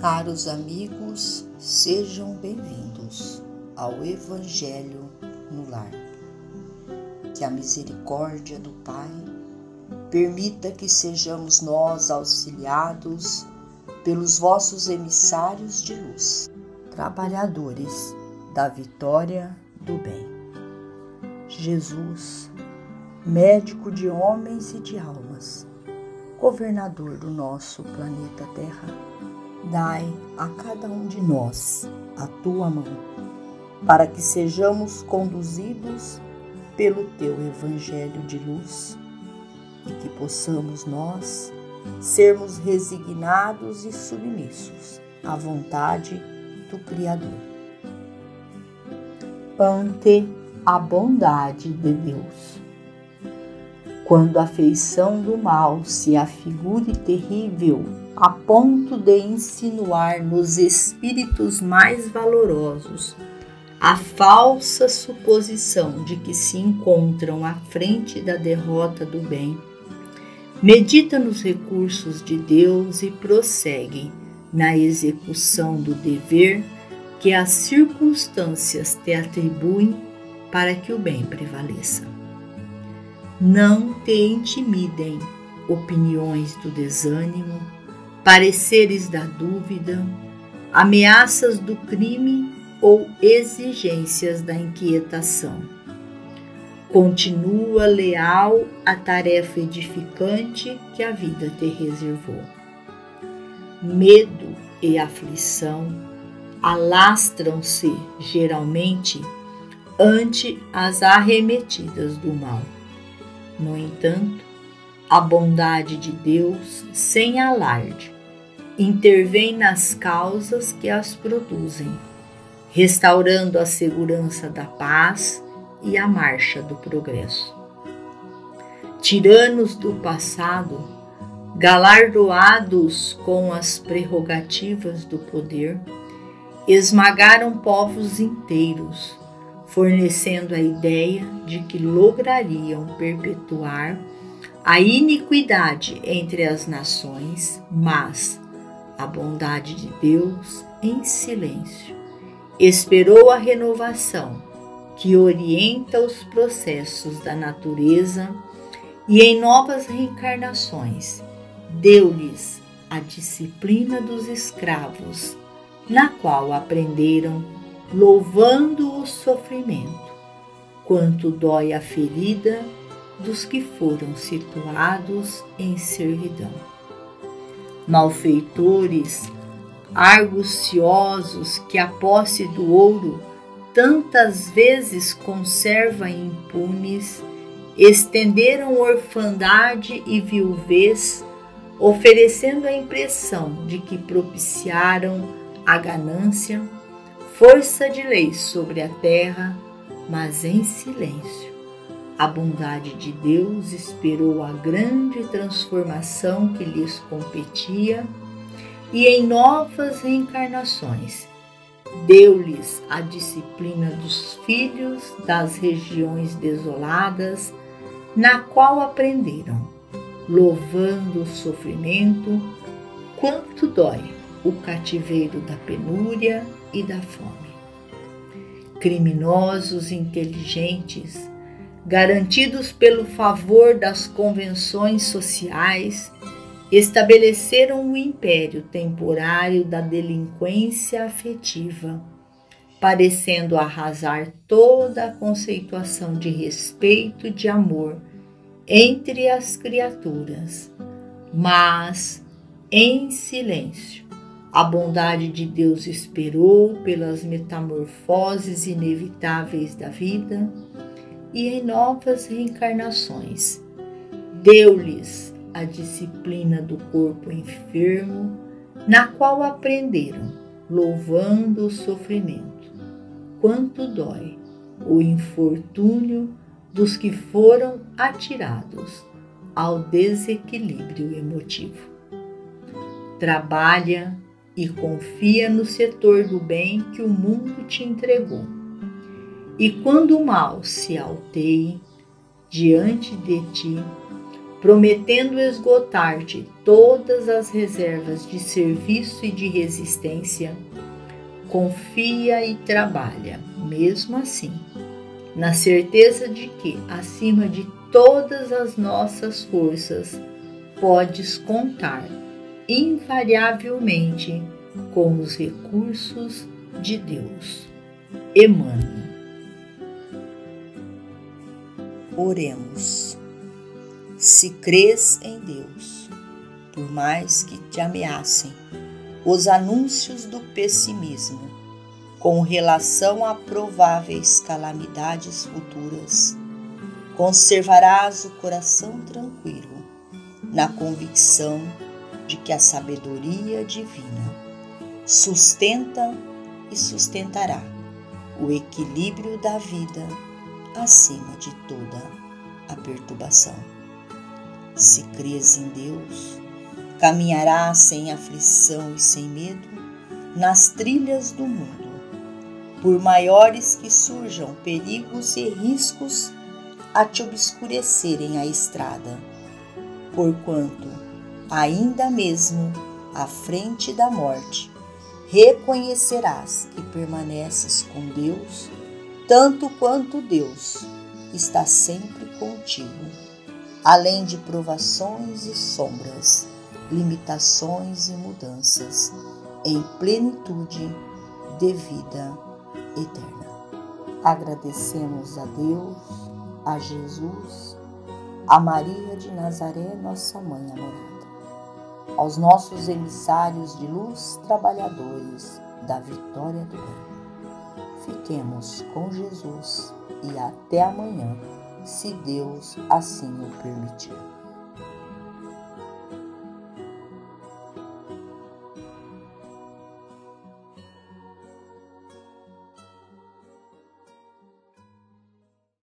Caros amigos, sejam bem-vindos ao Evangelho no Lar. Que a misericórdia do Pai permita que sejamos nós auxiliados pelos vossos emissários de luz, trabalhadores da vitória do bem. Jesus, médico de homens e de almas, governador do nosso planeta Terra, dai a cada um de nós a tua mão, para que sejamos conduzidos pelo teu evangelho de luz e que possamos nós sermos resignados e submissos à vontade do Criador. Ante a bondade de Deus quando a feição do mal se afigure terrível a ponto de insinuar nos espíritos mais valorosos a falsa suposição de que se encontram à frente da derrota do bem, medita nos recursos de Deus e prossegue na execução do dever que as circunstâncias te atribuem para que o bem prevaleça. Não te intimidem opiniões do desânimo, pareceres da dúvida, ameaças do crime ou exigências da inquietação. Continua leal à tarefa edificante que a vida te reservou. Medo e aflição alastram-se geralmente ante as arremetidas do mal. No entanto, a bondade de Deus, sem alarde, intervém nas causas que as produzem, restaurando a segurança da paz e a marcha do progresso. Tiranos do passado, galardoados com as prerrogativas do poder, esmagaram povos inteiros fornecendo a ideia de que lograriam perpetuar a iniquidade entre as nações, mas a bondade de Deus, em silêncio, esperou a renovação que orienta os processos da natureza e, em novas reencarnações, deu-lhes a disciplina dos escravos, na qual aprenderam louvando o sofrimento, quanto dói a ferida dos que foram situados em servidão. Malfeitores, arguciosos que a posse do ouro tantas vezes conserva impunes, estenderam orfandade e viuvez, oferecendo a impressão de que propiciaram a ganância força de lei sobre a terra, mas em silêncio. A bondade de Deus esperou a grande transformação que lhes competia e em novas reencarnações deu-lhes a disciplina dos filhos das regiões desoladas, na qual aprenderam, louvando o sofrimento, quanto dói o cativeiro da penúria e da fome. Criminosos inteligentes, garantidos pelo favor das convenções sociais, estabeleceram o império temporário da delinquência afetiva, parecendo arrasar toda a conceituação de respeito e de amor entre as criaturas, mas em silêncio. A bondade de Deus esperou pelas metamorfoses inevitáveis da vida e em novas reencarnações deu-lhes a disciplina do corpo enfermo, na qual aprenderam, louvando o sofrimento, quanto dói o infortúnio dos que foram atirados ao desequilíbrio emotivo. Trabalha e confia no setor do bem que o mundo te entregou. E quando o mal se alteie diante de ti, prometendo esgotar-te todas as reservas de serviço e de resistência, confia e trabalha, mesmo assim, na certeza de que, acima de todas as nossas forças, podes contar invariavelmente com os recursos de Deus. Emmanuel. Oremos. Se crês em Deus, por mais que te ameacem os anúncios do pessimismo com relação a prováveis calamidades futuras, conservarás o coração tranquilo na convicção de que a sabedoria divina sustenta e sustentará o equilíbrio da vida acima de toda a perturbação. Se crês em Deus, caminharás sem aflição e sem medo nas trilhas do mundo, por maiores que surjam perigos e riscos a te obscurecerem a estrada, porquanto, ainda mesmo à frente da morte, reconhecerás que permaneces com Deus, tanto quanto Deus está sempre contigo, além de provações e sombras, limitações e mudanças, em plenitude de vida eterna. Agradecemos a Deus, a Jesus, a Maria de Nazaré, nossa mãe amorada aos nossos emissários de luz, trabalhadores da vitória do bem. Fiquemos com Jesus e até amanhã, se Deus assim o permitir.